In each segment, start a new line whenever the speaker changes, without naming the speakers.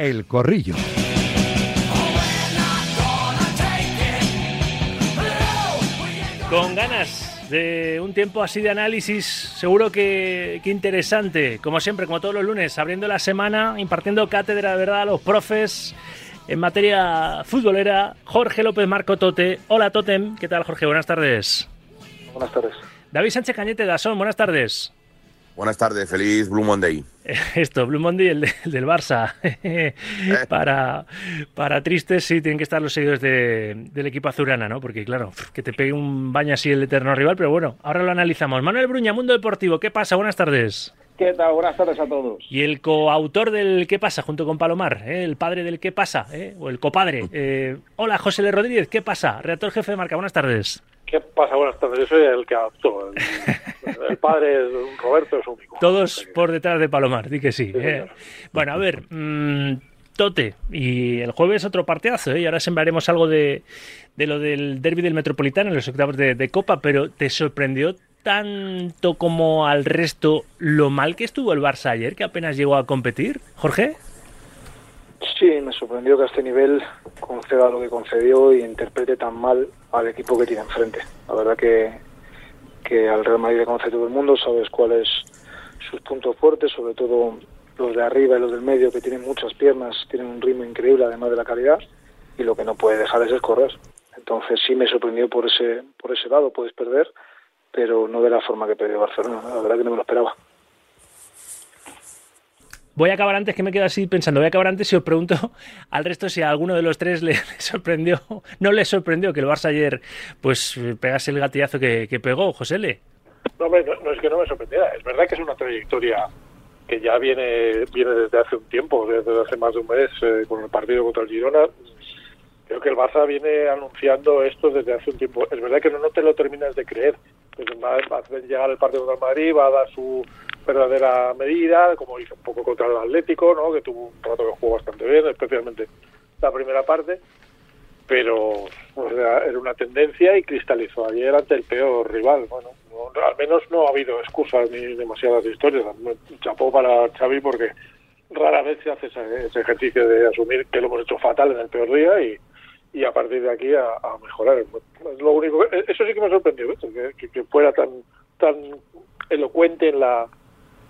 El Corrillo.
Con ganas de un tiempo así de análisis, seguro que, que, interesante, como siempre, como todos los lunes, abriendo la semana, impartiendo cátedra de verdad a los profes en materia futbolera, Jorge López Marco Tote. Hola Totem, ¿qué tal Jorge? Buenas tardes.
Buenas tardes.
David Sánchez Cañete Dasón, buenas tardes.
Buenas tardes, feliz Blue Monday.
Esto, Blue Monday, el, del Barça. para, para tristes, sí, tienen que estar los seguidores del equipo azurana, ¿no? Porque, claro, que te pegue un baño así el eterno rival, pero bueno, ahora lo analizamos. Manuel Bruña, Mundo Deportivo, ¿qué pasa? Buenas tardes.
¿Qué tal? Buenas tardes a todos.
Y el coautor del ¿Qué pasa? junto con Palomar, ¿eh? el padre del ¿Qué pasa? ¿eh? o el copadre. Eh, hola, José L. Rodríguez, ¿qué pasa? Redactor jefe de marca, buenas tardes.
¿Qué pasa? Buenas tardes. Yo soy el que adoptó. El, padre, Roberto, es único.
Todos por detrás de Palomar, di que sí. ¿eh? Bueno, a ver, mmm, Tote, y el jueves otro partidazo, ¿eh? y ahora sembraremos algo de, de lo del derby del Metropolitano en los octavos de, de Copa, pero ¿te sorprendió tanto como al resto lo mal que estuvo el Barça ayer, que apenas llegó a competir? Jorge.
Sí, me sorprendió que a este nivel conceda lo que concedió y interprete tan mal al equipo que tiene enfrente. La verdad que, que al Real Madrid le conoce todo el mundo, sabes cuáles sus puntos fuertes, sobre todo los de arriba y los del medio, que tienen muchas piernas, tienen un ritmo increíble además de la calidad, y lo que no puede dejar es correr. Entonces sí me sorprendió por ese, por ese lado, puedes perder, pero no de la forma que perdió Barcelona, la verdad que no me lo esperaba.
Voy a acabar antes, que me quedo así pensando, voy a acabar antes y os pregunto al resto si a alguno de los tres le, sorprendió, no le sorprendió que el Barça ayer pues pegase el gatillazo que, que pegó, José L.
No, no, no, es que no me sorprendiera, es verdad que es una trayectoria que ya viene, viene desde hace un tiempo, desde hace más de un mes eh, con el partido contra el Girona. Creo que el Barça viene anunciando esto desde hace un tiempo. Es verdad que no, no te lo terminas de creer. Va, va a llegar el partido contra el Madrid, va a dar su verdadera medida, como hizo un poco contra el Atlético, ¿no? que tuvo un rato que jugó bastante bien, especialmente la primera parte, pero pues, era, una tendencia y cristalizó ayer ante el peor rival. Bueno, no, al menos no ha habido excusas ni demasiadas historias. Chapó para Xavi porque rara vez se hace ese, ese, ejercicio de asumir que lo hemos hecho fatal en el peor día y, y a partir de aquí a, mejorar. Lo único, eso sí que me sorprendió, que, que, que fuera tan tan elocuente en la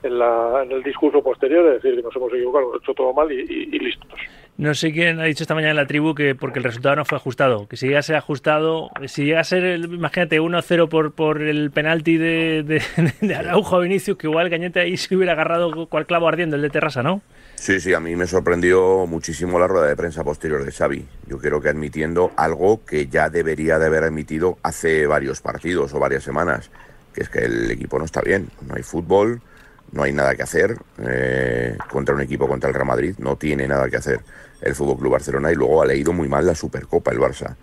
en, la, en, el discurso posterior, es decir, que nos hemos equivocado, hemos hecho todo mal y, y, y, listos.
No sé quién ha dicho esta mañana en la tribu que porque el resultado no fue ajustado, que si llega a ser ajustado, si llega a ser, el, imagínate, 1-0 por, por el penalti de, de, de Araujo a Vinicius, que igual Cañete ahí se hubiera agarrado cual clavo ardiendo, el de Terrassa, ¿no?
Sí, sí, a mí me sorprendió muchísimo la rueda de prensa posterior de Xavi. Yo creo que admitiendo algo que ya debería de haber admitido hace varios partidos o varias semanas, que es que el equipo no está bien, no hay fútbol, no hay nada que hacer eh, contra un equipo contra el Real Madrid, no tiene nada que hacer el Fútbol Club Barcelona y luego ha leído muy mal la Supercopa el Barça.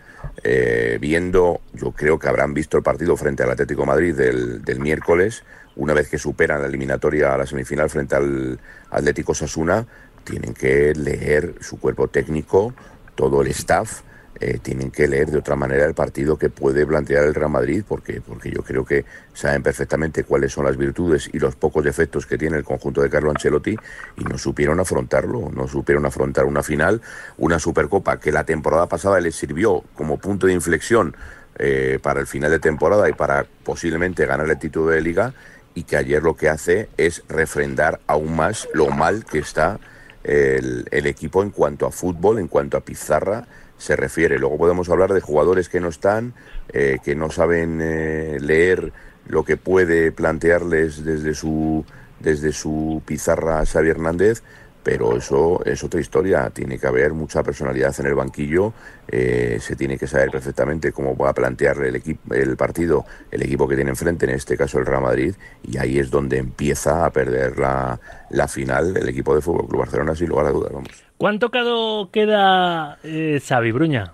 Eh, viendo, yo creo que habrán visto el partido frente al Atlético Madrid del, del, miércoles, una vez que superan la eliminatoria a la semifinal frente al Atlético Sasuna, tienen que leer su cuerpo técnico, todo el staff, eh, tienen que leer de otra manera el partido que puede plantear el Real Madrid, porque, porque yo creo que saben perfectamente cuáles son las virtudes y los pocos defectos que tiene el conjunto de Carlo Ancelotti y no supieron afrontarlo, no supieron afrontar una final, una Supercopa que la temporada pasada les sirvió como punto de inflexión eh, para el final de temporada y para posiblemente ganar el título de liga y que ayer lo que hace es refrendar aún más lo mal que está el, el equipo en cuanto a fútbol, en cuanto a pizarra, se refiere. Luego podemos hablar de jugadores que no están, eh, que no saben eh, leer lo que puede plantearles desde su, desde su pizarra Xavi Hernández, pero eso es otra historia. Tiene que haber mucha personalidad en el banquillo, eh, se tiene que saber perfectamente cómo va a plantear el, equipo, el partido el equipo que tiene enfrente, en este caso el Real Madrid, y ahí es donde empieza a perder la, la final el equipo de Fútbol Club Barcelona, sin lugar a dudas. Vamos.
¿Cuán tocado queda eh, Xavi Bruña?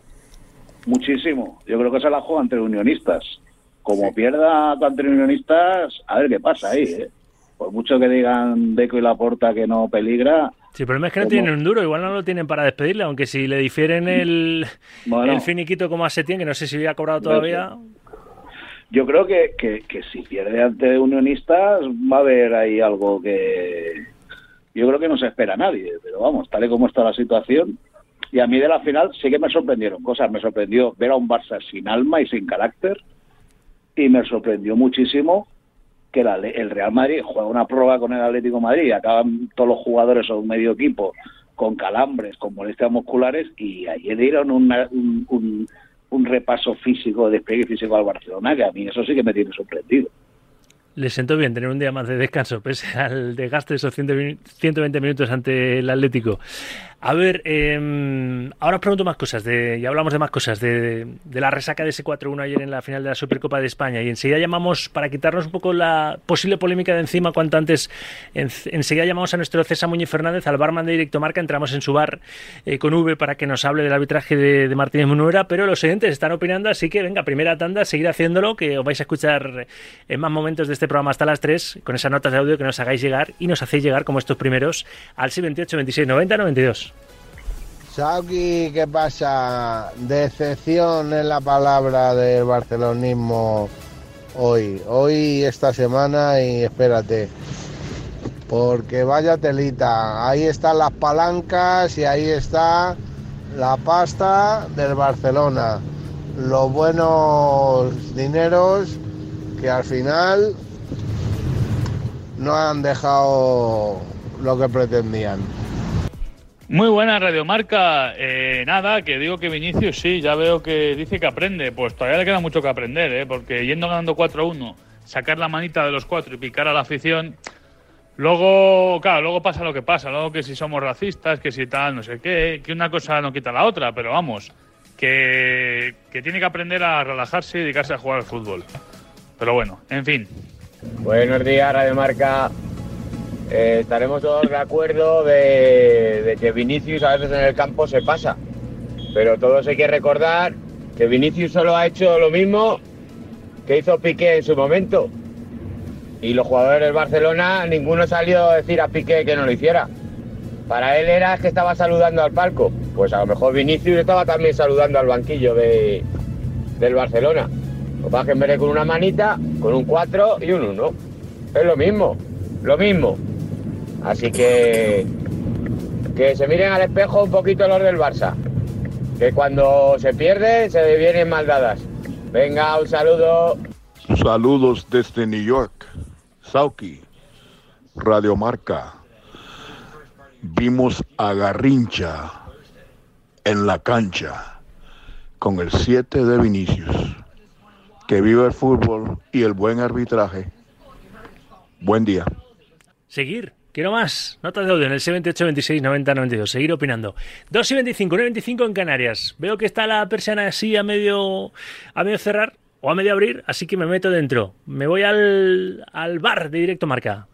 Muchísimo. Yo creo que se la juega entre unionistas. Como sí. pierda entre unionistas, a ver qué pasa ahí. ¿eh? Por mucho que digan Deco y Laporta que no peligra.
Sí, pero es que no tienen un duro, igual no lo tienen para despedirle, aunque si le difieren el, bueno, el finiquito como a Setién, que no sé si había cobrado todavía.
Yo creo que, que, que si pierde ante unionistas va a haber ahí algo que, yo creo que no se espera a nadie, pero vamos, tal y como está la situación, y a mí de la final sí que me sorprendieron cosas. Me sorprendió ver a un Barça sin alma y sin carácter. Y me sorprendió muchísimo que el Real Madrid juega una prueba con el Atlético Madrid. Acaban todos los jugadores o un medio equipo con calambres, con molestias musculares. Y ayer dieron un, un, un repaso físico, despliegue físico al Barcelona, que a mí eso sí que me tiene sorprendido.
Le siento bien tener un día más de descanso, pese al desgaste de esos 120 minutos ante el Atlético. A ver, eh, ahora os pregunto más cosas, de, ya hablamos de más cosas, de, de la resaca de ese 4-1 ayer en la final de la Supercopa de España y enseguida llamamos, para quitarnos un poco la posible polémica de encima cuanto antes, en, enseguida llamamos a nuestro César Muñoz Fernández, al barman de Directo Marca, entramos en su bar eh, con V para que nos hable del arbitraje de, de Martínez Munuera, pero los oyentes están opinando, así que venga, primera tanda, seguir haciéndolo, que os vais a escuchar en más momentos de este programa hasta las 3, con esas notas de audio que nos hagáis llegar y nos hacéis llegar como estos primeros al 628 26 90 92.
Sauki, ¿qué pasa? Decepción en la palabra del barcelonismo hoy. Hoy, esta semana y espérate. Porque vaya telita. Ahí están las palancas y ahí está la pasta del Barcelona. Los buenos dineros que al final no han dejado lo que pretendían.
Muy buena radiomarca. Eh, nada, que digo que Vinicius sí, ya veo que dice que aprende. Pues todavía le queda mucho que aprender, ¿eh? porque yendo ganando 4-1, sacar la manita de los cuatro y picar a la afición. Luego, claro, luego pasa lo que pasa, luego que si somos racistas, que si tal, no sé qué, que una cosa no quita la otra, pero vamos, que, que tiene que aprender a relajarse y dedicarse a jugar al fútbol. Pero bueno, en fin.
Buenos días, Radio Marca. Eh, estaremos todos de acuerdo de, que Vinicius a veces en el campo se pasa. Pero todos hay que recordar que Vinicius solo ha hecho lo mismo que hizo Piqué en su momento. Y los jugadores del Barcelona, ninguno salió a decir a Piqué que no lo hiciera. Para él era que estaba saludando al palco. Pues a lo mejor Vinicius estaba también saludando al banquillo de, del Barcelona. Lo que en vez con una manita, con un 4 y un 1. Es lo mismo, lo mismo. Así que que se miren al espejo un poquito los del Barça. Que cuando se pierde se vienen maldadas. Venga, un saludo.
Saludos desde New York. Sauki, Radio Marca. Vimos a Garrincha en la cancha con el 7 de Vinicius. Que viva el fútbol y el buen arbitraje. Buen día.
Seguir. Quiero más. Notas de audio en el 78 26 90 92. Seguir opinando. 2 y 25, 1 y 25 en Canarias. Veo que está la persiana así a medio, a medio cerrar o a medio abrir, así que me meto dentro. Me voy al, al bar de Directo Marca.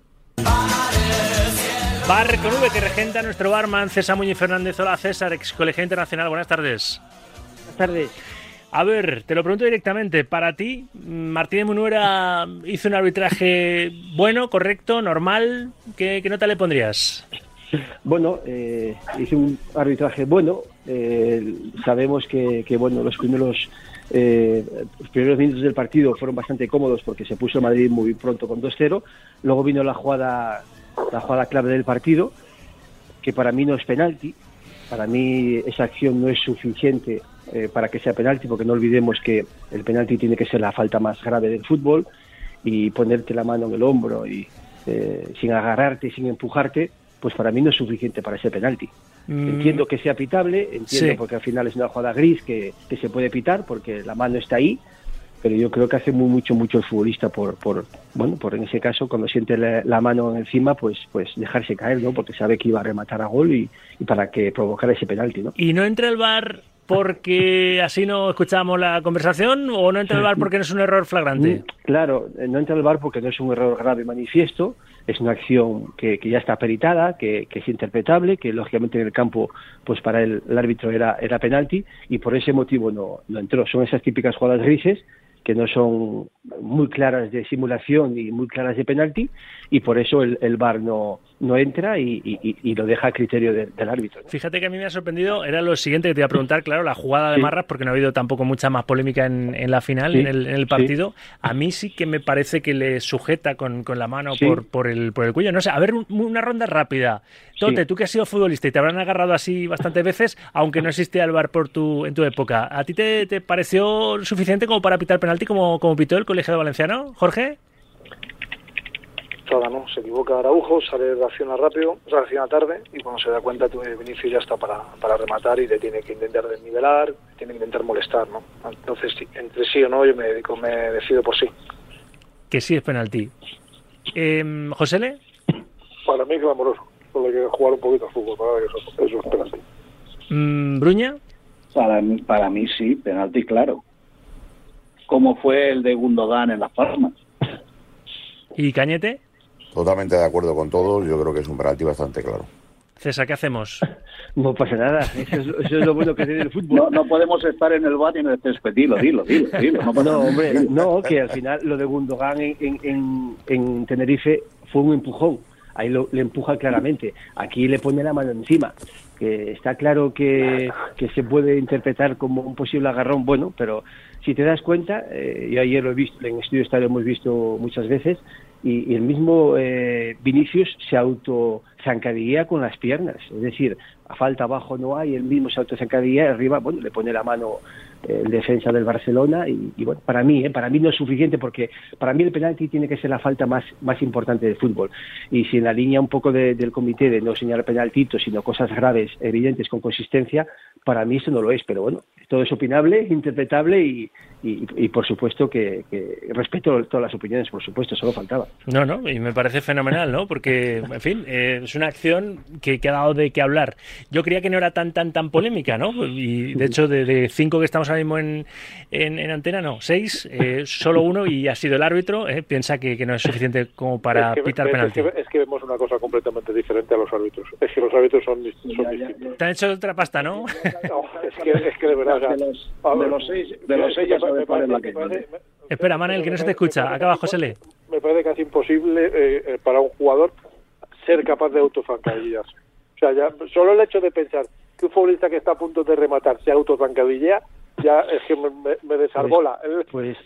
Bar con V que regenta nuestro barman César Muñoz Fernández. Hola César, ex colegio internacional. Buenas tardes.
Buenas tardes.
A ver, te lo pregunto directamente. Para ti, Martínez Munuera hizo un arbitraje bueno, correcto, normal. ¿Qué, nota le pondrías?
Bueno, eh, hizo un arbitraje bueno. Eh, sabemos que, bueno, los primeros eh, primeros minutos del partido fueron bastante cómodos porque se puso Madrid muy pronto con 2-0. Luego vino la jugada, la jugada clave del partido, que para mí no es penalti. Para mí esa acción no es suficiente eh, para que sea penalti, porque no olvidemos que el penalti tiene que ser la falta más grave del fútbol y ponerte la mano en el hombro y eh, sin agarrarte, sin empujarte, pues para mí no es suficiente para ese penalti. Mm. Entiendo que sea pitable, entiendo
Sí.
porque al final es una jugada gris que, que se puede pitar porque la mano está ahí, pero yo creo que hace muy mucho mucho el futbolista por, por bueno, por en ese caso cuando siente la, la mano encima, pues pues dejarse caer, ¿no? Porque sabe que iba a rematar a gol y, y para que provocara ese penalti, ¿no?
¿Y no entra el bar porque así no escuchábamos la conversación o no entra el bar porque no es un error flagrante?
Mm, Claro, eh, no entra al bar porque no es un error grave manifiesto, es una acción que, ya está peritada, que, es interpretable, que lógicamente en el campo, pues para el, árbitro era, penalti y por ese motivo no, no entró. Son esas típicas jugadas grises que no son muy claras de simulación y muy claras de penalti y por eso el, el VAR no, no entra y, y- y lo deja a criterio de- del árbitro. ¿no?
Fíjate que a mí me ha sorprendido, era lo siguiente que te iba a preguntar, claro, la jugada de
Sí.
Marras, porque no ha habido tampoco mucha más polémica en, en la final,
Sí,
en, el, en el
sí.
partido. A mí sí que me parece que le sujeta con, con la mano por, por, el, por el cuello. No sé, a ver, un- una ronda rápida. Tote, tú que has sido futbolista y te habrán agarrado así bastantes veces, aunque no existía el bar por tu, en tu época. ¿A ti te, te pareció suficiente como para pitar penalti como, como pitó el colegio valenciano, Jorge?
¿No? Se equivoca Araujo, sale reacciona rápido, reacciona tarde y cuando se da cuenta tú, Vinicius ya está para, para rematar y te tiene que intentar desnivelar, tiene que intentar molestar, ¿no? Entonces, sí, entre sí o no, yo me, dedico, me decido por sí.
Que sí es penalti. Eh, ¿Josele?
Para mí es clamoroso. Solo hay que jugar un poquito al fútbol para eso, eso es penalti.
Mm, ¿Bruña?
Para mí, para mí sí, penalti claro. Como fue el de Gundogan en Las Palmas.
¿Y Cañete?
Totalmente de acuerdo con todos, yo creo que es un penalti bastante claro.
César, ¿qué hacemos?
No pasa nada, eso es, eso es lo bueno que tiene el fútbol.
No, no podemos estar en el bar y en el césped. Dilo, dilo, dilo. dilo. No,
No, hombre, no, que al final lo de Gundogan en, en, en- en Tenerife fue un empujón. Ahí lo, le empuja claramente. Aquí le pone la mano encima. Que está claro que, que se puede interpretar como un posible agarrón, bueno, pero si te das cuenta, eh, yo ayer lo he visto, en Estudio Estadio lo hemos visto muchas veces, y, y el mismo eh, Vinicius se auto zancadilla con las piernas. Es decir, a falta abajo no hay, el mismo se auto zancadilla, arriba, bueno, le pone la mano el defensa del Barcelona y, bueno, para mí, eh, para mí no es suficiente porque para mí el penalti tiene que ser la falta más, más importante del fútbol. Y si en la línea un poco de- del comité de no señalar penaltitos, sino cosas graves, evidentes, con consistencia, para mí eso no lo es. Pero bueno, todo es opinable, interpretable y, y, por supuesto que, respeto todas las opiniones, por supuesto, solo faltaba.
No, no, y me parece fenomenal, ¿no? Porque, en fin, eh, es una acción que, que ha dado de qué hablar. Yo creía que no era tan, tan, tan polémica, ¿no? Y de hecho, de, de cinco que estamos ahora mismo en, en, en antena, no, seis, eh, solo uno y ha sido el árbitro, eh, piensa que, que no es suficiente como para
es que,
pitar
es
penalti.
que- es que vemos una cosa completamente diferente a los árbitros. Es que los árbitros son, son distintos.
Te han hecho otra pasta, ¿no?
No, es, que, es que de verdad.
De los, de seis, de los seis ya cuál es la que
Espera, Manel, que no se te escucha. Acaba, Josele.
me parece casi imposible eh, eh, para un jugador ser capaz de autozancadillarse. O sea, ya solo el hecho de pensar que un futbolista que está a punto de rematar se autozancadillea, ya es que me, me, desarbola.
Pues,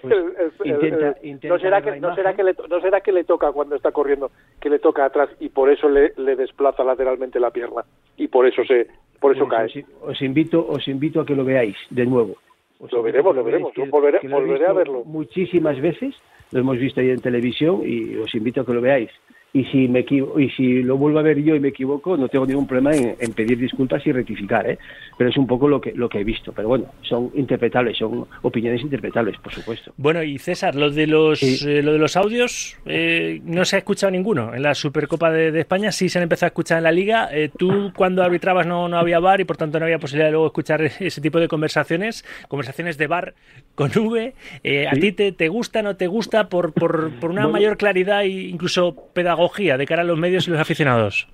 pues
el-
intenta-
el-
intenta
no será que no será que le no será que le toca cuando está corriendo que le toca atrás y por eso le, le desplaza lateralmente la pierna y por eso se por eso
Pues
cae.
os, os invito, os invito a que lo veáis de nuevo. Os
Lo veremos, lo veremos.
que-
Volveré-
lo
volveré a verlo.
Muchísimas veces, lo hemos visto ahí en televisión y os invito a que lo veáis. Y si me y si lo vuelvo a ver yo y me equivoco, no tengo ningún problema en, en pedir disculpas y rectificar, ¿eh? Pero es un poco lo que lo que he visto. Pero bueno, son interpretables, son opiniones interpretables, por supuesto.
Bueno, y César, lo de los,
Sí.
eh, lo de los audios eh, no se ha escuchado ninguno. En la Supercopa de, de España sí se han empezado a escuchar en la Liga. Eh, tú cuando arbitrabas no, no había bar y por tanto no había posibilidad de luego escuchar ese tipo de conversaciones, conversaciones de bar con V. Eh, ¿A
Sí.
ti te, te gusta, no te gusta por, por, por una
Bueno.
mayor claridad e incluso pedagogía de cara a los medios y los aficionados?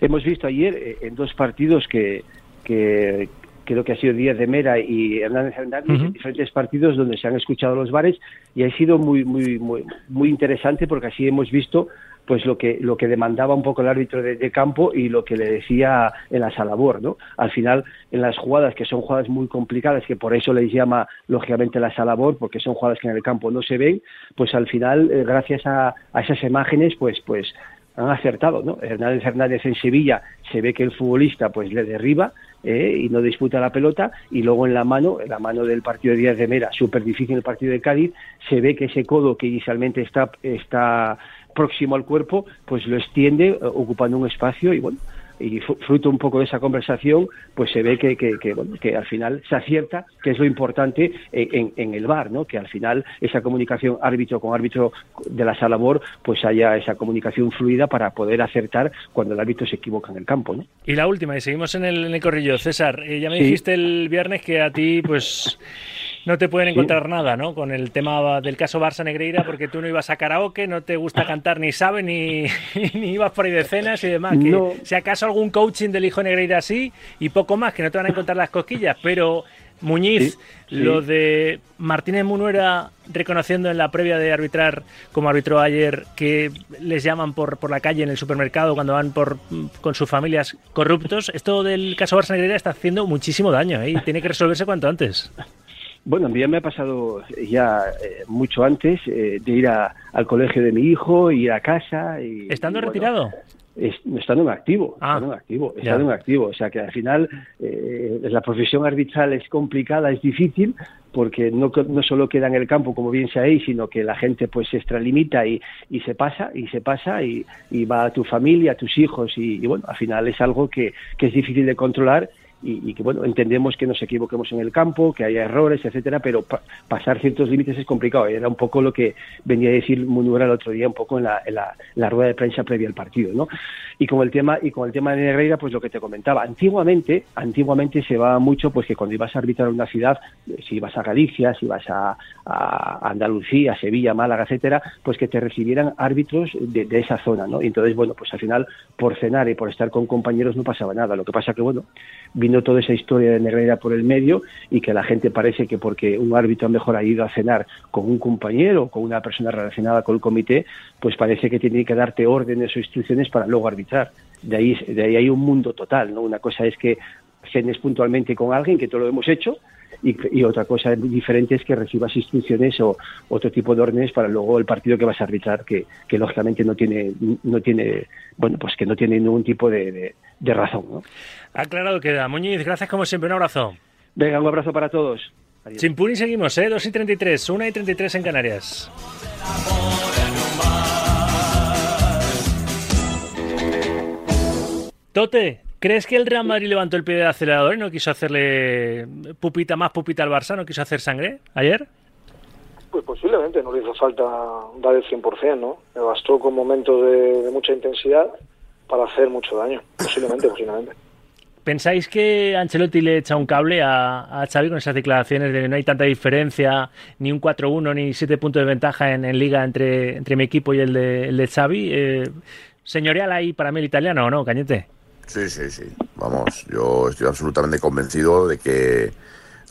Hemos visto ayer eh, en dos partidos que, que creo que ha sido Díaz de Mera y Hernández Hernández,
Ujú.
en diferentes partidos donde se han escuchado los bares y ha sido muy muy muy muy interesante porque así hemos visto pues lo que lo que demandaba un poco el árbitro de, campo y lo que le decía en la salabor, ¿no? Al final en las jugadas que son jugadas muy complicadas que por eso les llama lógicamente la salabor porque son jugadas que en el campo no se ven, pues al final eh, gracias a, a esas imágenes pues pues han acertado, ¿no? Hernández Hernández en Sevilla se ve que el futbolista pues le derriba eh, y no disputa la pelota y luego en la mano, en la mano del partido de Díaz de Mera, súper difícil el partido de Cádiz, se ve que ese codo que inicialmente está, está próximo al cuerpo, pues lo extiende eh, ocupando un espacio y bueno, y fruto un poco de esa conversación, pues se ve que, que, que, bueno, que al final se acierta, que es lo importante en, en- en el bar, ¿no? que al final esa comunicación árbitro con árbitro de la sala labor, pues haya esa comunicación fluida para poder acertar cuando el árbitro se equivoca en el campo. ¿no?
Y la última, y seguimos en el, en el corrillo. César, eh, ya me
Sí.
dijiste el viernes que a ti, pues, no te pueden encontrar nada, ¿no? Con el tema del caso Barça Negreira, porque tú no ibas a karaoke, no te gusta cantar ni sabe, ni, ni ibas por ahí de cenas y demás. Que
No.
Si acaso algún coaching del hijo Negreira así, y poco más, que no te van a encontrar las cosquillas, pero Muñiz, lo de Martínez Munuera reconociendo en la previa de arbitrar, como arbitró ayer, que les llaman por, por la calle en el supermercado cuando van por con sus familias corruptos, esto del caso Barça Negreira está haciendo muchísimo daño ¿eh? y tiene que resolverse cuanto antes.
Bueno, a mí ya me ha pasado ya eh, mucho antes eh, de ir a, al colegio de mi hijo, ir a casa. Y,
¿Estando
y, bueno,
retirado?
Es, estando en activo,
Ah,
estando en activo, estando en activo. O sea que al final eh, la profesión arbitral es complicada, es difícil, porque no, no solo queda en el campo, como bien sabéis, sino que la gente pues se extralimita y, y se pasa, y se pasa, y, y va a tu familia, a tus hijos, y, y bueno, al final es algo que, que es difícil de controlar y, que bueno entendemos que nos equivoquemos en el campo, que haya errores, etcétera, pero pa- pasar ciertos límites es complicado. Era un poco lo que venía a decir Munura el otro día, un poco en la, en la, rueda de prensa previa al partido, ¿no? Y con el tema y con el tema de Negreira, pues lo que te comentaba. Antiguamente, antiguamente se va mucho, pues que cuando ibas a arbitrar una ciudad, si ibas a Galicia, si ibas a, a Andalucía, Sevilla, Málaga, etcétera, pues que te recibieran árbitros de, de esa zona, ¿no? Y entonces, bueno, pues al final por cenar y por estar con compañeros no pasaba nada. Lo que pasa que, bueno, vino toda esa historia de Negreira por el medio y que la gente parece que porque un árbitro a lo mejor ha ido a cenar con un compañero o con una persona relacionada con el comité, pues parece que tiene que darte órdenes o instrucciones para luego arbitrar. De ahí, de ahí hay un mundo total, ¿no? Una cosa es que cenes puntualmente con alguien, que todo lo hemos hecho, y, y otra cosa diferente es que recibas instrucciones o otro tipo de órdenes para luego el partido que vas a arbitrar, que, que lógicamente no tiene, no tiene, bueno, pues que no tiene ningún tipo de, de, de razón, ¿no?
Aclarado queda. Muñiz, gracias como siempre. Un abrazo.
Venga, un abrazo para todos. Adiós.
Y seguimos, ¿eh? 2 y 33, 1 y 33 en Canarias. Tote, ¿crees que el Real Madrid levantó el pie del acelerador y no quiso hacerle pupita más pupita al Barça? ¿No quiso hacer sangre ayer?
Pues posiblemente no le hizo falta dar el 100%, ¿no? Le bastó con momentos de, de mucha intensidad para hacer mucho daño. Posiblemente, posiblemente.
¿Pensáis que Ancelotti le echa un cable a, a Xavi con esas declaraciones de no hay tanta diferencia, ni un 4-1, ni 7 puntos de ventaja en, en liga entre, entre mi equipo y el de, el de Xavi? Eh, ¿Señorial ahí para mí el italiano o no, Cañete?
Sí, sí, sí. Vamos, yo estoy absolutamente convencido de que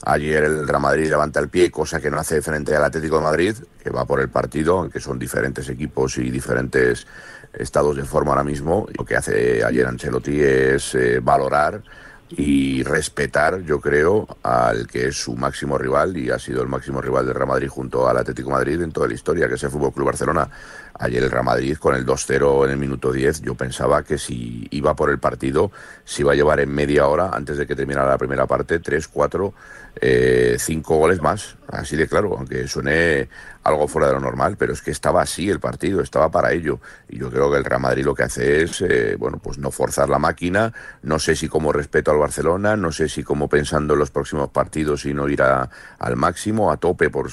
ayer el Real Madrid levanta el pie, cosa que no hace frente al Atlético de Madrid, que va por el partido, aunque son diferentes equipos y diferentes estados de forma ahora mismo. Lo que hace ayer Ancelotti es eh, valorar y respetar, yo creo, al que es su máximo rival y ha sido el máximo rival del Real Madrid junto al Atlético de Madrid en toda la historia, que es el Fútbol Club Barcelona. Ayer el Real Madrid con el 2-0 en el minuto 10, yo pensaba que si iba por el partido, se iba a llevar en media hora, antes de que terminara la primera parte, 3, 4, 5 goles más. Así de claro, aunque suene algo fuera de lo normal, pero es que estaba así el partido, estaba para ello. Y yo creo que el Real Madrid lo que hace es, eh, bueno, pues no forzar la máquina, no sé si como respeto al Barcelona, no sé si como pensando en los próximos partidos y no ir al máximo, a tope por,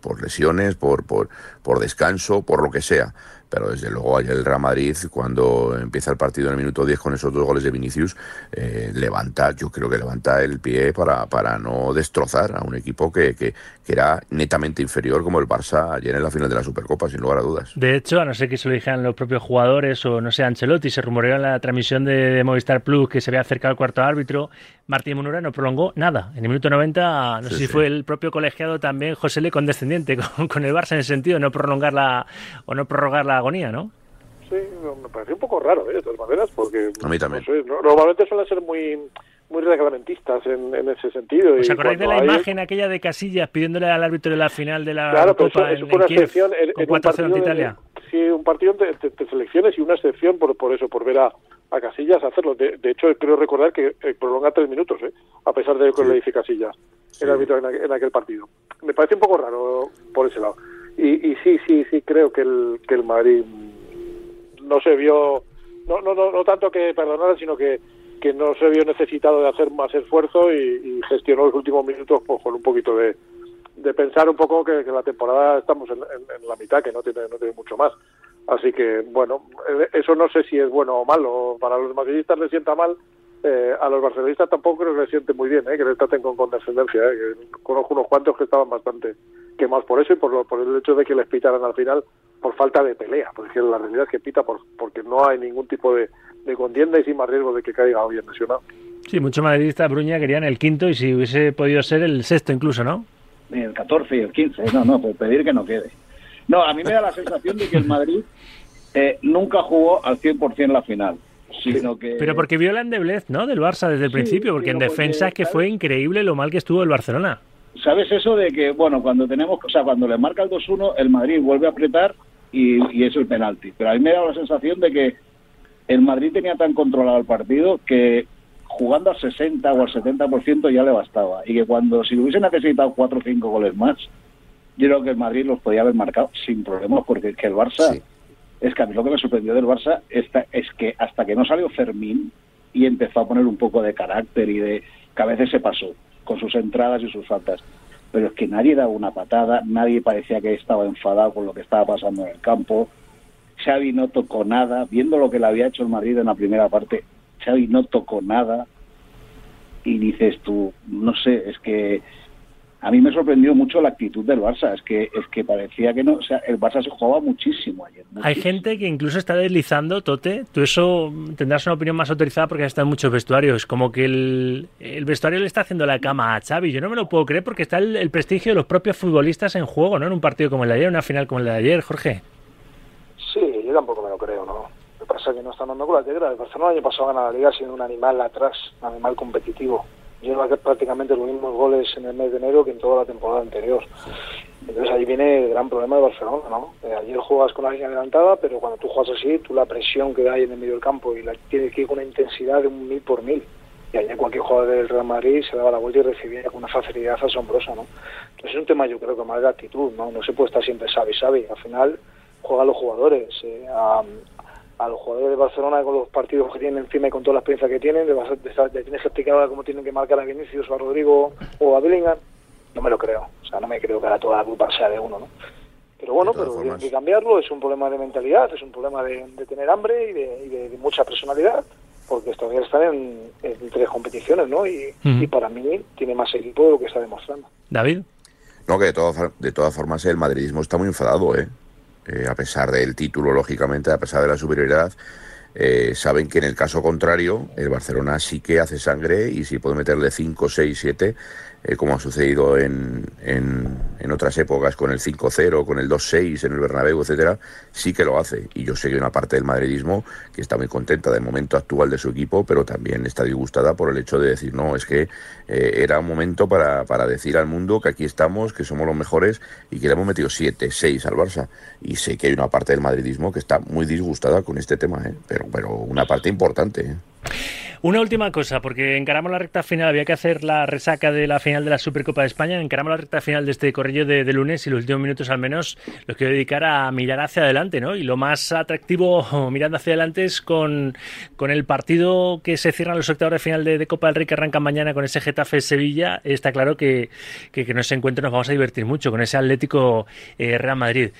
por lesiones, por, por, por descanso, por lo que sea. Pero desde luego ayer el Real Madrid, cuando empieza el partido en el minuto 10 con esos dos goles de Vinicius, eh, levanta, yo creo que levanta el pie para, para no destrozar a un equipo que, que, que era netamente inferior como el Barça ayer en la final de la Supercopa, sin lugar a dudas.
De hecho, a no ser que se lo dijeran los propios jugadores o no sé, Ancelotti, se rumoreó en la transmisión de, de Movistar Plus que se había acercado al cuarto árbitro. Martín Munura no prolongó nada. En el minuto 90, no
Sí,
sé si
sí.
fue el propio colegiado también, José Le, condescendiente con, con el Barça en el sentido de no prolongar la, o no prorrogar la agonía, ¿no?
Sí, me parece un poco raro, ¿eh? de todas maneras, porque
A mí también.
no sé, no- normalmente suelen ser muy muy reglamentistas en, en ese sentido.
¿Os acordáis de la
hay-
imagen aquella de Casillas pidiéndole al árbitro de la final de la
Claro, pero
Copa
eso, eso
en,
fue una
en Kiev
excepción en,
con
en un
4-0 ante
partido de-
Italia?
sí, un partido de, de- de selecciones y una excepción por, por eso, por ver a, a Casillas hacerlo. De, de hecho, creo recordar que eh, prolonga tres minutos, ¿eh? a pesar de lo que le dice Casillas, el árbitro en aquel partido. Me parece un poco raro por ese lado. Y, y sí, sí, sí, creo que el, que el Madrid mm, no se vio, no, no, no, no tanto que perdonara, sino que que no se vio necesitado de hacer más esfuerzo y, gestionó los últimos minutos pues, con un poquito de, de pensar un poco que, la temporada estamos en, la mitad, que no tiene, no tiene mucho más. Así que, bueno, eso no sé si es bueno o malo. Para los madridistas les sienta mal, eh, a los barcelonistas tampoco creo que les siente muy bien, eh, que les traten con condescendencia. eh, conozco unos cuantos que estaban bastante quemados por eso y por, lo- por el hecho de que les pitaran al final por falta de pelea, porque la realidad es que pita por, porque no hay ningún tipo de, de contienda y sin más riesgo de que caiga alguien lesionado.
Sí, muchos madridistas Bruña querían el quinto y si hubiese podido ser el sexto incluso, ¿no?
El 14 y el 15, no, no, pues pedir que no quede. No, a mí me da la sensación de que el Madrid eh, nunca jugó al 100% la final. Sino que...
Pero porque vio la endeblez, ¿no? Del Barça desde el
Sí,
principio, porque en
porque,
defensa es que
¿sabes?
fue increíble lo mal que estuvo el Barcelona.
¿Sabes eso de que, bueno, cuando tenemos, o sea, cuando le marca el 2-1, el Madrid vuelve a apretar y, y es el penalti? Pero a mí me da la sensación de que el Madrid tenía tan controlado el partido que jugando al 60 o al 70% ya le bastaba. Y que cuando, si hubiese necesitado 4 o 5 goles más, yo creo que el Madrid los podía haber marcado sin problemas, porque es que el Barça, es que a mí lo que me sorprendió del Barça esta- es que hasta que no salió Fermín y empezó a poner un poco de carácter y de que a veces se pasó con sus entradas y sus faltas. Pero es que nadie daba una patada, nadie parecía que estaba enfadado con lo que estaba pasando en el campo. Xavi no tocó nada, viendo lo que le había hecho el Madrid en la primera parte, Xavi no tocó nada. Y dices tú, no sé, es que a mí me sorprendió mucho la actitud del Barça, es que es que parecía que no, o sea, el Barça se jugaba muchísimo ayer.
Hay gente que incluso está deslizando, Tote. Tú eso tendrás una opinión más autorizada porque has estado en muchos vestuarios. Como que el, el vestuario le está haciendo la cama a Xavi. Yo no me lo puedo creer porque está el, el prestigio de los propios futbolistas en juego, ¿no? En un partido como el de ayer, una final como el de ayer, Jorge.
Sí, yo tampoco me lo creo, ¿no? Lo que pasa es que no están dando con la tecla. El Barcelona el año pasado gana la Liga siendo un animal atrás, un animal competitivo. Lleva prácticamente los mismos goles en el mes de enero que en toda la temporada anterior. Entonces ahí viene el gran problema de Barcelona, ¿no? Eh, ayer juegas con la línea adelantada, pero cuando tú juegas así, tú la presión que hay en el medio del campo y la tienes que ir con una intensidad de un mil por mil. Y ayer cualquier jugador del Real Madrid se daba la vuelta y recibía con una facilidad asombrosa, ¿no? Entonces es un tema yo creo que más de actitud, ¿no? No se puede estar siempre sabe, sabe. Al final juegan los jugadores. eh, a, a los jugadores de Barcelona con los partidos que tienen encima y con toda la experiencia que tienen, le, vas a- le tienes que explicar ahora cómo tienen que marcar a Vinicius o a Rodrigo o a Bellingham. No me lo creo. O sea, no me creo que ahora toda la culpa sea de uno, ¿no? Pero bueno, pero tienen
formas.
que cambiarlo. Es un problema de mentalidad, es un problema de, de tener hambre y, de, y de- de mucha personalidad, porque todavía están en, en tres competiciones, ¿no? Y, y para mí tiene más equipo de lo que está demostrando.
David.
No, que de, todas de todas formas el madridismo está muy enfadado, ¿eh? Eh, a pesar del título, lógicamente, a pesar de la superioridad, eh, saben que en el caso contrario, el Barcelona sí que hace sangre y si puede meterle 5, 6, 7, eh, como ha sucedido en, en, en otras épocas con el 5-0, con el 2-6 en el Bernabéu, etcétera, sí que lo hace. Y yo sé que hay una parte del madridismo que está muy contenta del momento actual de su equipo, pero también está disgustada por el hecho de decir, no, es que eh, era un momento para, para decir al mundo que aquí estamos, que somos los mejores y que le hemos metido 7, 6 al Barça. Y sé que hay una parte del madridismo que está muy disgustada con este tema, ¿eh? pero, pero una parte importante.
Una última cosa, porque encaramos la recta final, había que hacer la resaca de la final de la Supercopa de España, encaramos la recta final de este corrillo de, lunes y los últimos minutos al menos los quiero dedicar a mirar hacia adelante, ¿no? Y lo más atractivo mirando hacia adelante es con, con el partido que se cierran los octavos de final de, Copa del Rey que arrancan mañana con ese Getafe Sevilla, está claro que, que, que en ese encuentro nos vamos a divertir mucho con ese Atlético eh, Real Madrid.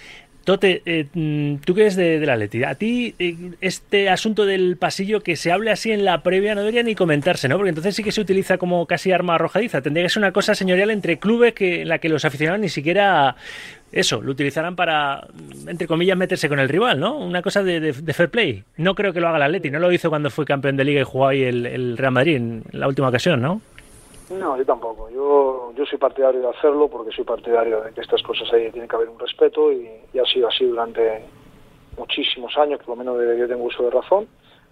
Tote, eh, mm, tú que eres de, la Atleti, a ti eh, este asunto del pasillo que se hable así en la previa no debería ni comentarse, ¿no? Porque entonces sí que se utiliza como casi arma arrojadiza. Tendría que ser una cosa señorial entre clubes que en la que los aficionados ni siquiera eso, lo utilizarán para, entre comillas, meterse con el rival, ¿no? Una cosa de, de- de fair play. No creo que lo haga el Atleti, no lo hizo cuando fue campeón de liga y jugó ahí el, el Real Madrid en la última ocasión, ¿no?
No, yo tampoco. Yo, yo soy partidario de hacerlo porque soy partidario de que estas cosas ahí tiene que haber un respeto y, ha sido así durante muchísimos años, por lo menos desde yo tengo uso de razón.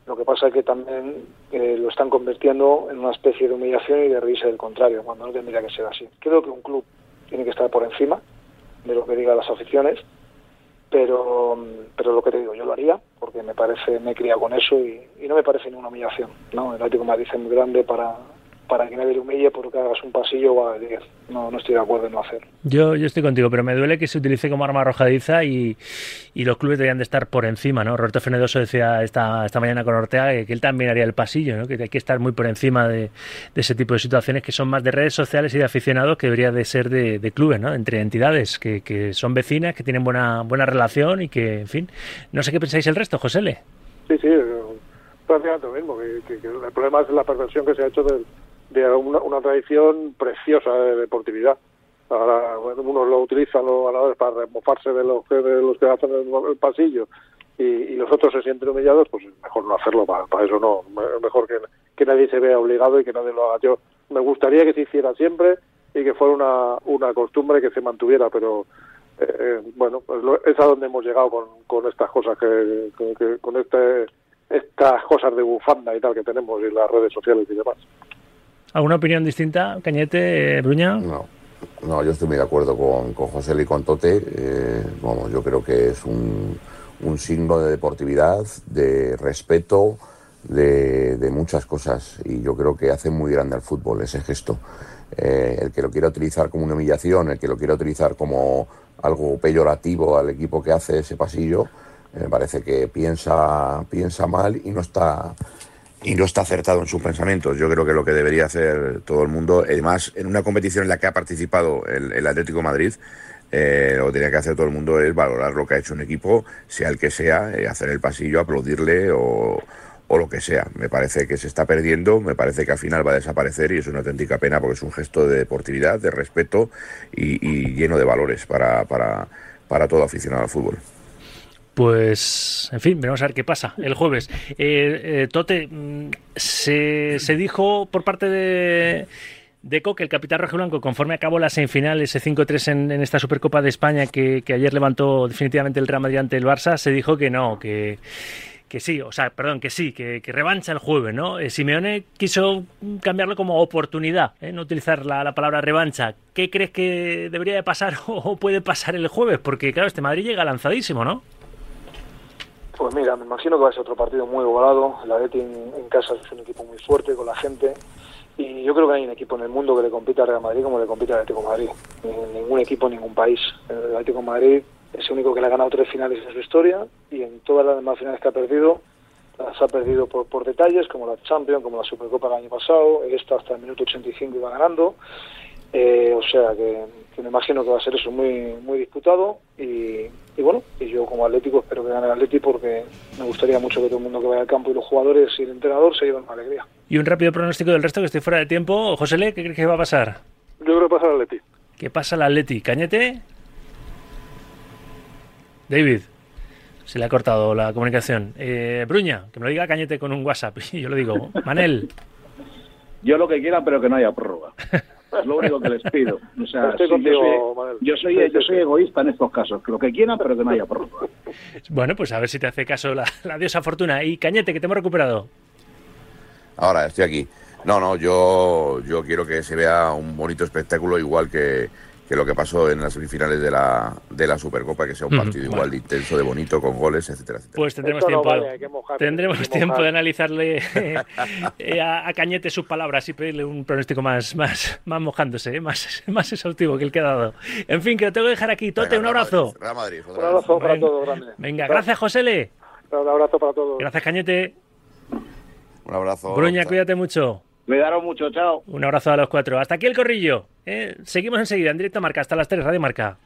Lo que pasa es que también eh, lo están convirtiendo en una especie de humillación y de reírse del contrario, cuando no tendría que ser así. Creo que un club tiene que estar por encima de lo que digan las aficiones, pero, pero lo que te digo, yo lo haría porque me parece, me he criado con eso y, y no me parece ninguna humillación. ¿no? El Atlético de Madrid es muy grande para, para que nadie le humille porque hagas un pasillo o a 10. No, no estoy de acuerdo en no hacerlo.
Yo, yo estoy contigo, pero me duele que se utilice como arma arrojadiza y, y los clubes deberían de estar por encima, ¿no? Roberto Fenedoso decía esta, esta mañana con Ortega que, que él también haría el pasillo, ¿no? Que hay que estar muy por encima de, de ese tipo de situaciones que son más de redes sociales y de aficionados que debería de ser de, de clubes, ¿no? Entre entidades que, que son vecinas, que tienen buena, buena relación y que, en fin, no sé qué pensáis el resto, José L.
Sí, sí, prácticamente lo mismo. Que, que- que el problema es la perversión que se ha hecho de, de una, una tradición preciosa de deportividad. Ahora, bueno, unos lo utilizan los ganadores para remofarse de los que, de los que hacen el, el pasillo y, los otros se sienten humillados, pues es mejor no hacerlo. Para, eso no. Mejor que, que nadie se vea obligado y que nadie lo haga. Yo me gustaría que se hiciera siempre y que fuera una, una costumbre que se mantuviera, pero eh, eh, bueno, pues lo- es a donde hemos llegado con, con estas cosas que, que- que- con este estas cosas de bufanda y tal que tenemos y las redes sociales y demás.
¿Alguna opinión distinta, Cañete, eh, Bruña?
No, no, yo estoy muy de acuerdo con, con José y con Tote. Eh, yo creo que es un, un signo de deportividad, de respeto, de, de muchas cosas. Y yo creo que hace muy grande al fútbol ese gesto. Eh, el que lo quiera utilizar como una humillación, el que lo quiera utilizar como algo peyorativo al equipo que hace ese pasillo, eh, me parece que piensa, piensa mal y no está y no está acertado en sus pensamientos. Yo creo que lo que debería hacer todo el mundo, además en una competición en la que ha participado el, el Atlético Madrid, eh, lo que tenía que hacer todo el mundo es valorar lo que ha hecho un equipo, sea el que sea, eh, hacer el pasillo, aplaudirle o, o lo que sea. Me parece que se está perdiendo, me parece que al final va a desaparecer y es una auténtica pena porque es un gesto de deportividad, de respeto y, y lleno de valores para, para, para todo aficionado al fútbol.
Pues, en fin, veremos a ver qué pasa el jueves. Eh, eh, Tote, mm, se, dijo por parte de, de Coque, el capitán rojiblanco, conforme acabó la semifinal, ese 5-3 en, en esta Supercopa de España que, ayer levantó definitivamente el Real Madrid ante el Barça, se dijo que no, que, que sí, o sea, perdón, que sí, que, que revancha el jueves, ¿no? Eh, Simeone quiso cambiarlo como oportunidad, ¿eh? no utilizar la, la palabra revancha. ¿Qué crees que debería de pasar o puede pasar el jueves? Porque, claro, este Madrid llega lanzadísimo, ¿no?
Pues mira, me imagino que va a ser otro partido muy igualado. El Atleti en, casa es un equipo muy fuerte con la gente. Y yo creo que hay un equipo en el mundo que le compite al Real Madrid como le compite al Atlético de Madrid. En ningún equipo, en ningún país. El Atlético de Madrid es el único que le ha ganado tres finales en su historia y en todas las demás finales que ha perdido las ha perdido por, por detalles, como la Champions, como la Supercopa del año pasado. Esta hasta el minuto 85 iba ganando. Eh, o sea que, que me imagino que va a ser eso muy muy disputado y, y bueno, y yo como Atlético espero que gane el Atleti porque me gustaría mucho que todo el mundo que vaya al campo y los jugadores y el entrenador se lleven una alegría.
Y un rápido pronóstico del resto que estoy fuera de tiempo. José Le, ¿qué crees que va a pasar?
Yo creo que pasa el Atleti.
¿Qué pasa al Atleti? ¿Cañete? David, se le ha cortado la comunicación. Eh, Bruña, que me lo diga Cañete con un WhatsApp. Y yo lo digo. Manel,
Yo lo que quieran, pero que no haya prórroga. Es lo único que les pido. O sea,
Estoy
sí,
contigo,
yo soy, yo soy,
Sí, sí,
yo soy
sí.
egoísta en estos casos. Lo que quieran, pero que no haya prórroga.
bueno, pues a ver si te hace caso la, la diosa Fortuna. Y Cañete, que te hemos recuperado.
Ahora estoy aquí. No, no, yo, yo quiero que se vea un bonito espectáculo igual que, que lo que pasó en las semifinales de la, de la Supercopa, que sea un partido igual de intenso, de bonito, con goles, etcétera, etcétera.
Pues tendremos
Esto no
tiempo,
vale, mojar,
tendremos tiempo de analizarle eh, a, a Cañete sus palabras y pedirle un pronóstico más, más, más mojándose, eh, más, más exhaustivo que el que ha dado. En fin, que lo tengo que dejar aquí. Tote,
Venga,
un abrazo.
Madrid, Real Madrid,
Un abrazo para
Venga.
todos, grande.
Venga, gracias, Josele.
Un abrazo para todos.
Gracias, Cañete.
Un abrazo.
Bruña, cuídate mucho.
Cuidaros mucho, chao.
Un abrazo a los cuatro. Hasta aquí el corrillo. ¿eh? Seguimos enseguida en directo Marca, hasta las 3, Radio Marca.